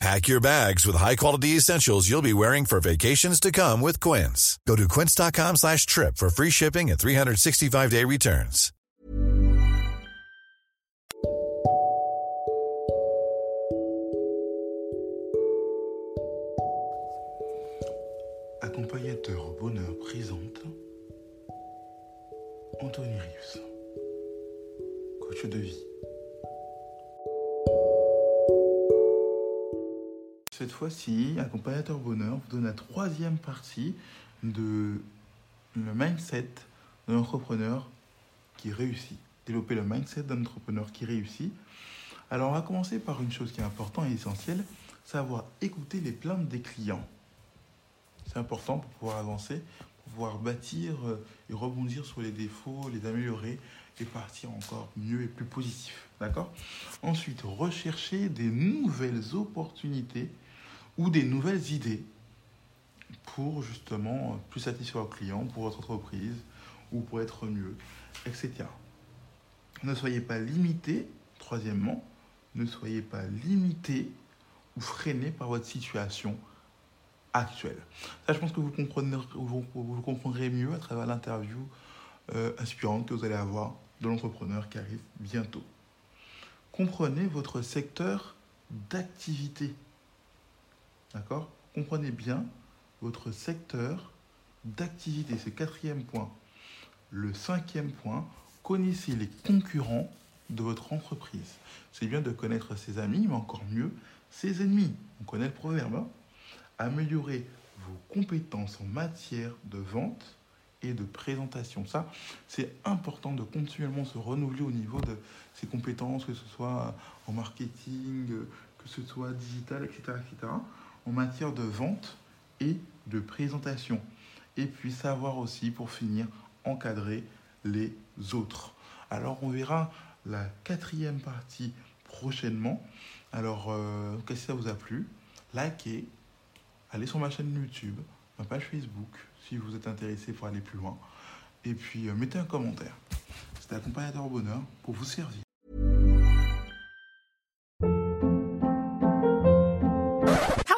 Pack your bags with high-quality essentials you'll be wearing for vacations to come with Quince. Go to quince.com slash trip for free shipping and 365-day returns. Accompagnateur bonheur présente Anthony Rius, coach de vie. Cette fois-ci, Accompagnateur bonheur vous donne la troisième partie de le mindset de l'entrepreneur qui réussit. Développer le mindset d'un entrepreneur qui réussit. Alors, on va commencer par une chose qui est importante et essentielle, savoir écouter les plaintes des clients. C'est important pour pouvoir avancer, pour pouvoir bâtir euh, et rebondir sur les défauts, les améliorer et partir encore mieux et plus positif. D'accord? Ensuite, rechercher des nouvelles opportunités ou des nouvelles idées pour justement plus satisfaire le client, pour votre entreprise ou pour être mieux, etc. Ne soyez pas limité, troisièmement, ne soyez pas limité ou freiné par votre situation actuelle. Ça, je pense que vous, comprenez, vous, comprendrez mieux à travers l'interview euh, inspirante que vous allez avoir de l'entrepreneur qui arrive bientôt. Comprenez votre secteur d'activité. D'accord? Comprenez bien votre secteur d'activité. C'est le quatrième point. Le cinquième point, connaissez les concurrents de votre entreprise. C'est bien de connaître ses amis, mais encore mieux, ses ennemis. On connaît le proverbe. hein? Améliorer vos compétences en matière de vente et de présentation. Ça, c'est important de continuellement se renouveler au niveau de ses compétences, que ce soit en marketing, que ce soit digital, etc., en matière de vente et de présentation. Et puis savoir aussi, pour finir, encadrer les autres. Alors, on verra la quatrième partie prochainement. Alors, euh, que ça vous a plu? Likez, allez sur ma chaîne YouTube, ma page Facebook, si vous êtes intéressé pour aller plus loin. Et puis, euh, mettez un commentaire. C'était Accompagnateur au Bonheur pour vous servir.